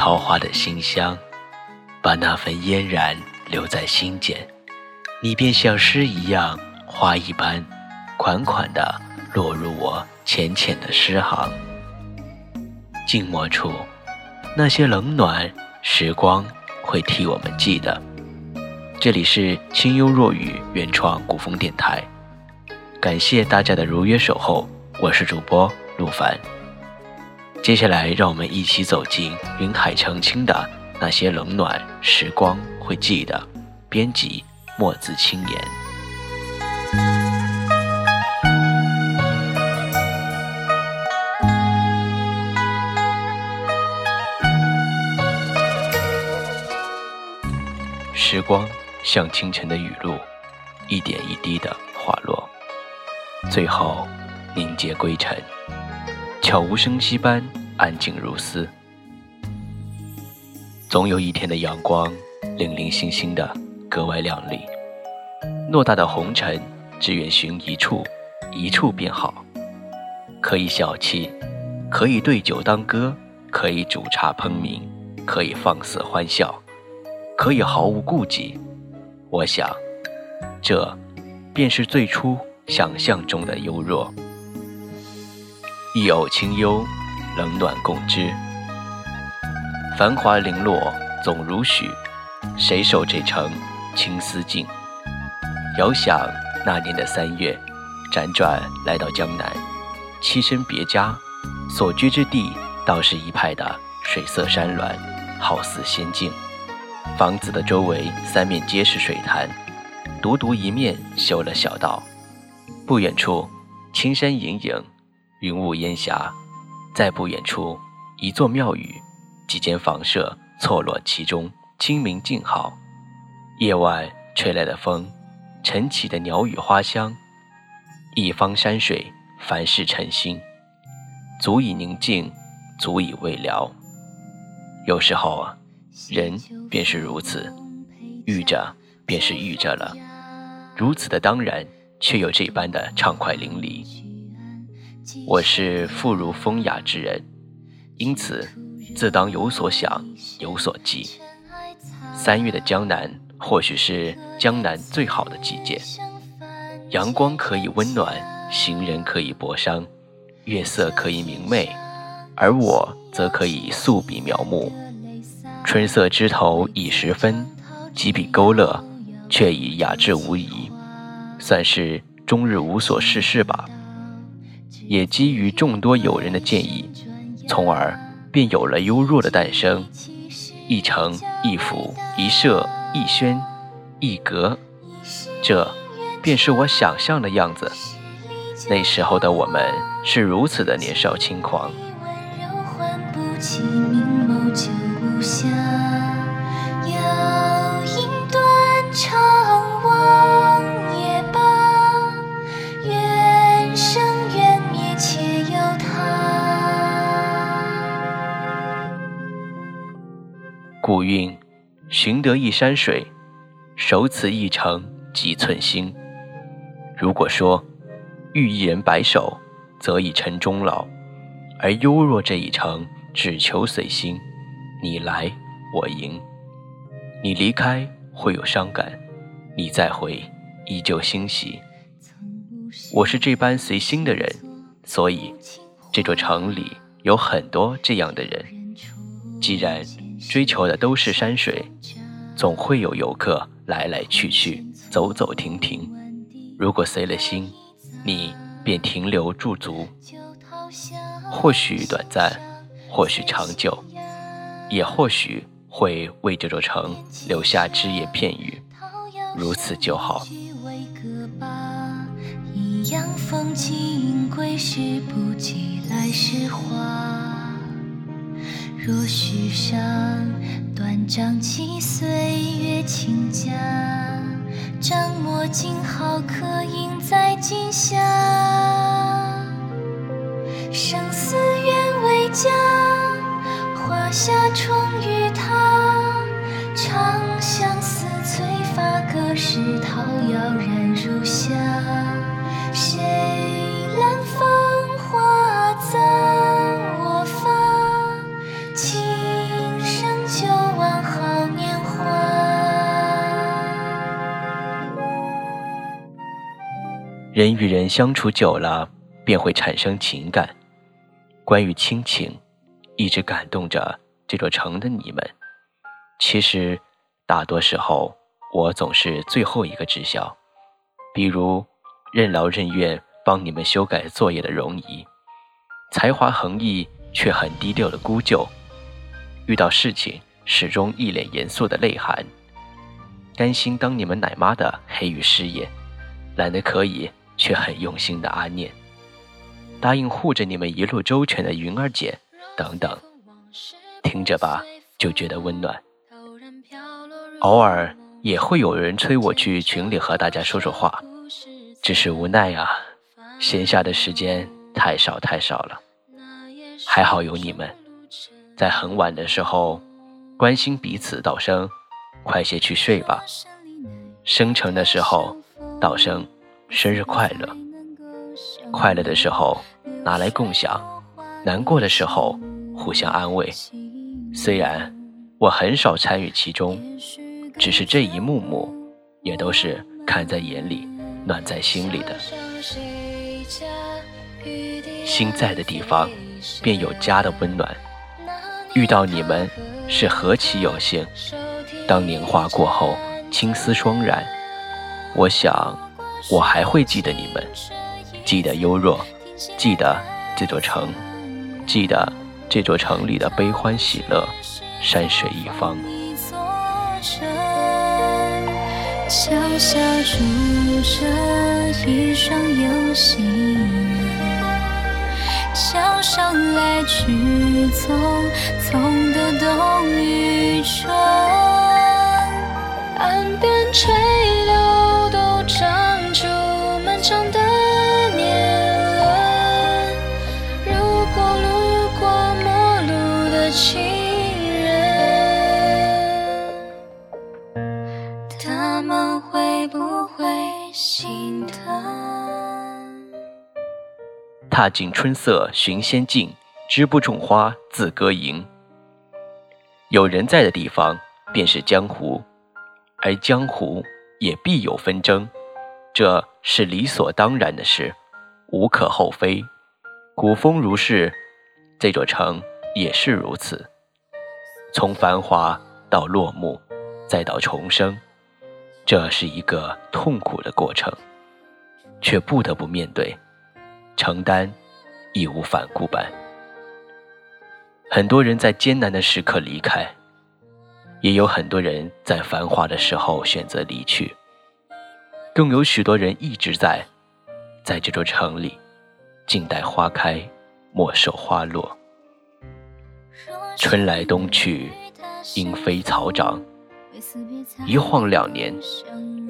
桃花的馨香，把那份嫣然留在心间，你便像诗一样，花一般，款款地落入我浅浅的诗行。静默处，那些冷暖时光会替我们记得。这里是清幽若雨原创古风电台，感谢大家的如约守候，我是主播陆凡。接下来，让我们一起走进云海澄清的那些冷暖时光会记得。编辑：墨字轻言。时光像清晨的雨露，一点一滴的滑落，最后凝结归尘。悄无声息般安静如斯，总有一天的阳光零零星星的格外亮丽。偌大的红尘，只愿寻一处，一处便好。可以小憩，可以对酒当歌，可以煮茶烹茗，可以放肆欢笑，可以毫无顾忌。我想，这便是最初想象中的优若。一偶清幽，冷暖共知。繁华零落总如许，谁守这城青丝尽？遥想那年的三月，辗转来到江南，栖身别家，所居之地倒是一派的水色山峦，好似仙境。房子的周围三面皆是水潭，独独一面修了小道。不远处，青山隐隐。云雾烟霞，在不远处，一座庙宇，几间房舍错落其中，清明静好。夜晚吹来的风，晨起的鸟语花香，一方山水，凡事称心，足以宁静，足以慰疗。有时候啊，人便是如此，遇着便是遇着了，如此的当然，却又这般的畅快淋漓。我是富如风雅之人，因此自当有所想，有所记。三月的江南，或许是江南最好的季节。阳光可以温暖，行人可以薄伤，月色可以明媚，而我则可以素笔描摹。春色枝头已时分，几笔勾勒，却已雅致无疑，算是终日无所事事吧。也基于众多友人的建议，从而便有了幽若的诞生。一城一府一舍一轩一阁，这便是我想象的样子。那时候的我们是如此的年少轻狂。古韵，寻得一山水，守此一城几寸心。如果说遇一人白首，则已成终老；而幽若这一城，只求随心。你来我迎，你离开会有伤感，你再回依旧欣喜。我是这般随心的人，所以这座城里有很多这样的人。既然。追求的都是山水，总会有游客来来去去，走走停停。如果随了心，你便停留驻足，或许短暂，或许长久，也或许会为这座城留下只言片语。如此就好。若许上断章起岁月清佳，张墨今好刻印在今夏。人与人相处久了，便会产生情感。关于亲情，一直感动着这座城的你们。其实，大多时候我总是最后一个知晓。比如，任劳任怨帮你们修改作业的容姨，才华横溢却很低调的姑舅，遇到事情始终一脸严肃的泪涵，甘心当你们奶妈的黑羽师爷，懒得可以却很用心的阿念，答应护着你们一路周全的云儿姐，等等，听着吧，就觉得温暖。偶尔。也会有人催我去群里和大家说说话，只是无奈啊，闲下的时间太少太少了。还好有你们，在很晚的时候关心彼此，道声快些去睡吧。生辰的时候道声生日快乐，快乐的时候拿来共享，难过的时候互相安慰。虽然我很少参与其中。只是这一幕幕，也都是看在眼里，暖在心里的。心在的地方，便有家的温暖。遇到你们，是何其有幸！当年华过后，青丝双染，我想，我还会记得你们，记得优若，记得这座城，记得这座城里的悲欢喜乐，山水一方。桥下住着一双有心人，桥上来去匆匆的冬与春，岸边垂不会心疼踏尽春色寻仙境，枝不种花自歌吟。有人在的地方，便是江湖，而江湖也必有纷争，这是理所当然的事，无可厚非。古风如是，这座城也是如此。从繁华到落幕，再到重生，这是一个痛苦的过程，却不得不面对。承担，义无反顾般。很多人在艰难的时刻离开，也有很多人在繁华的时候选择离去，更有许多人一直在，在这座城里，静待花开，莫守花落。春来冬去，莺飞草长，一晃两年，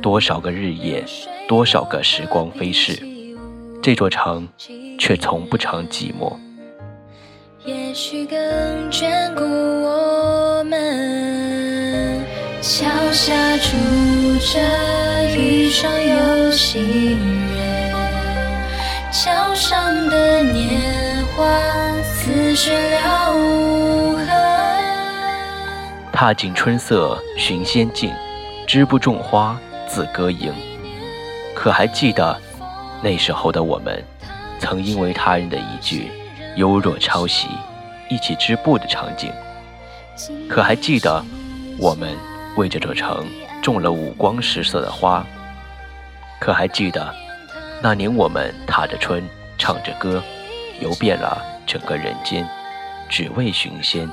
多少个日夜，多少个时光飞逝。这座城却从不尝寂寞。也许更眷顾我们。桥下住着一双有心人，桥上的年华似雪了无痕。踏尽春色寻仙境，织不种花自歌吟。可还记得？那时候的我们，曾因为他人的一句优若抄袭，一起织布的场景。可还记得我们为这座城种了五光十色的花？可还记得那年我们踏着春，唱着歌，游遍了整个人间，只为寻仙？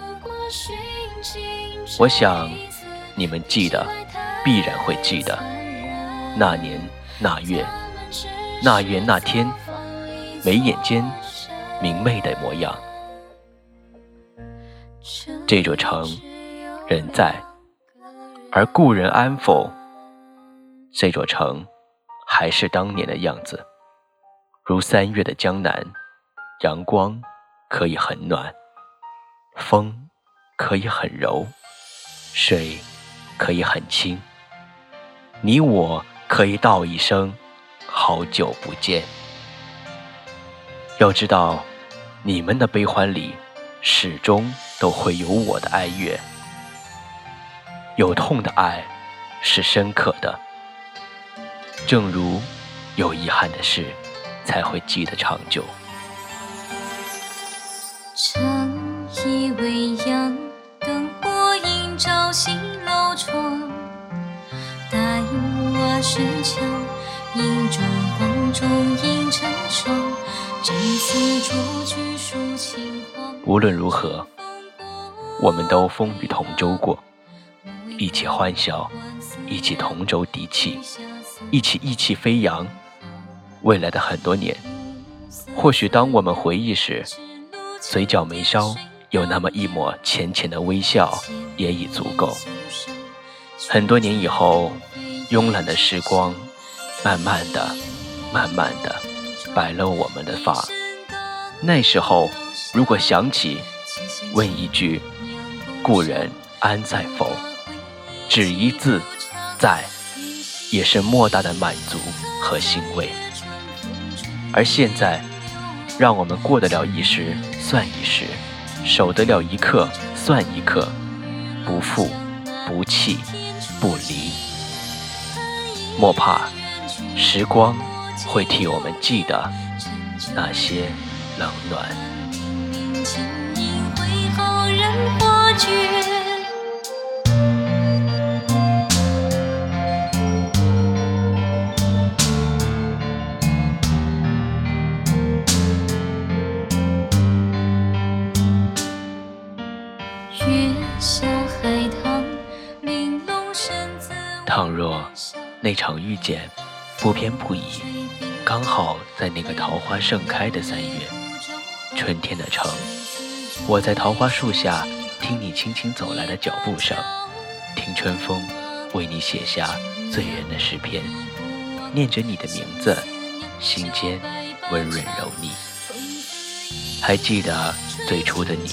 我想你们记得，必然会记得那年那月。那月那天，眉眼间明媚的模样。这座城，人在，而故人安否？这座城，还是当年的样子，如三月的江南，阳光可以很暖，风可以很柔，水可以很清，你我可以道一声。好久不见。要知道，你们的悲欢里，始终都会有我的哀乐。有痛的爱，是深刻的。正如有遗憾的事，才会记得长久。长夜未石墙，影中光中映成双。真丝着句抒情话。无论如何，我们都风雨同舟过，一起欢笑，一起同舟敌气，一起意气飞扬。未来的很多年，或许当我们回忆时，嘴角眉梢有那么一抹浅浅的微笑，也已足够。很多年以后，慵懒的时光，慢慢的、慢慢的白了我们的发。那时候，如果想起，问一句：“故人安在否？”只一字“在”，也是莫大的满足和欣慰。而现在，让我们过得了一时算一时，守得了一刻算一刻，不负、不弃、不离。莫怕，时光会替我们记得那些冷暖。那场遇见不偏不倚，刚好在那个桃花盛开的三月，春天的城，我在桃花树下听你轻轻走来的脚步声，听春风为你写下醉人的诗篇，念着你的名字，心间温润柔腻。还记得最初的你，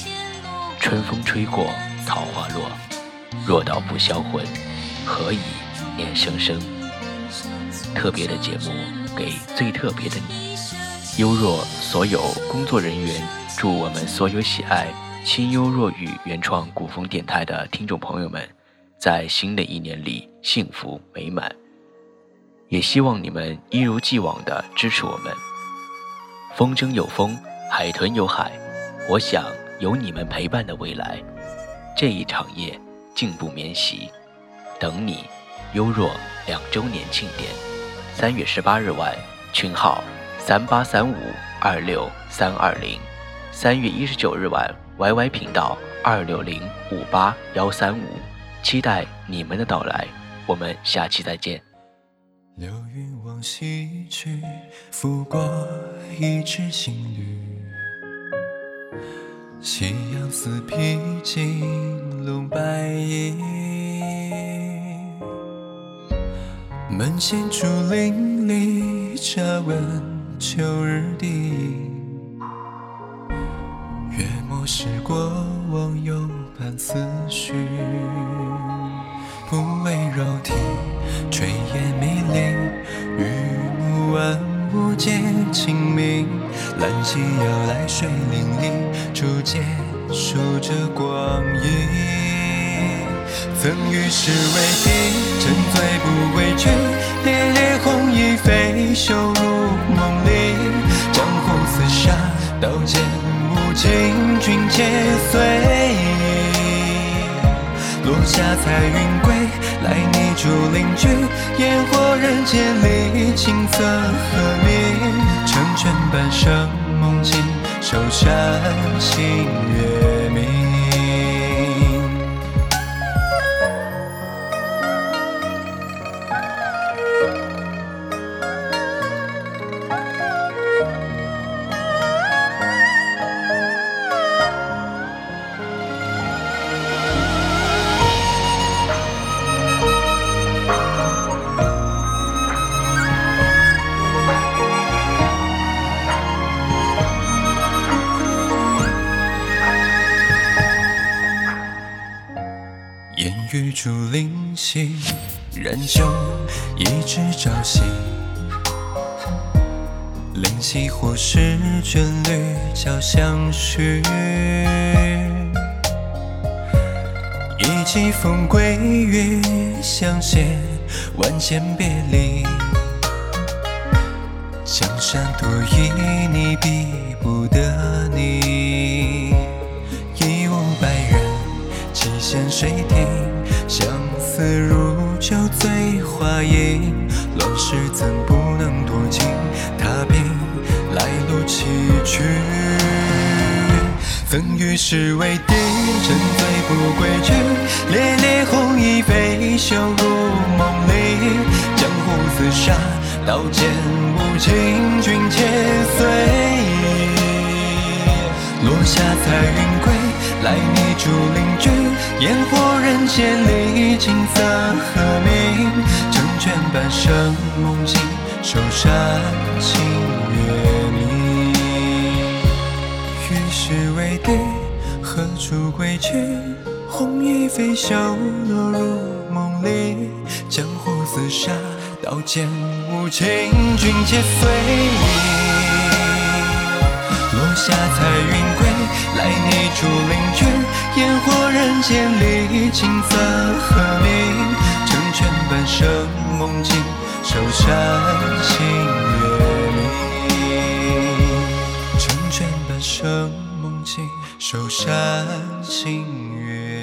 春风吹过，桃花落，若道不销魂，何以？念生生，特别的节目给最特别的你。优若所有工作人员，祝我们所有喜爱清幽若雨原创古风电台的听众朋友们，在新的一年里幸福美满。也希望你们一如既往的支持我们。风筝有风，海豚有海，我想有你们陪伴的未来。这一场夜，静不眠席，等你。优若两周年庆典，三月十八日晚，群号三八三五二六三二零；三月一十九日晚，YY 频道二六零五八幺三五，期待你们的到来。我们下期再见。流云往西去，拂过一池新绿。夕阳似披金笼白衣。门前竹林里，茶温秋日底。月末时过往，有伴思绪。不为柔体，炊烟迷离。雨幕万物皆清明。兰溪摇来水泠泠，竹节数着光阴。曾与世为敌，沉醉不畏惧，烈烈红衣飞袖入梦里。江湖厮杀，刀剑无情，君且随意。落下彩云归，来泥竹林居，烟火人间里，青色和鸣。成全半生梦境，守山星月林西，燃酒一枝朝夕。灵犀或是眷侣交相续。一骑风归雨，相携万千别离。江山多旖，旎，比不得你。一无百人，几线水亭，相如酒醉花影。乱世怎不能多情？踏平来路崎岖。曾与世为敌，沉醉不归去。烈烈红衣飞袖入梦里，江湖厮杀，刀剑无情，君且随意。落下彩云归，来你竹林居。烟火人间里，景色和鸣。成全半生梦境，守山清月明。与世为敌，何处归去？红衣飞袖落入梦里，江湖厮杀，刀剑无情，君且随意。落下彩云归，来你竹林居。烟火人间里，琴瑟和鸣。成全半生梦境，守山星月明。成全半生梦境，守山星月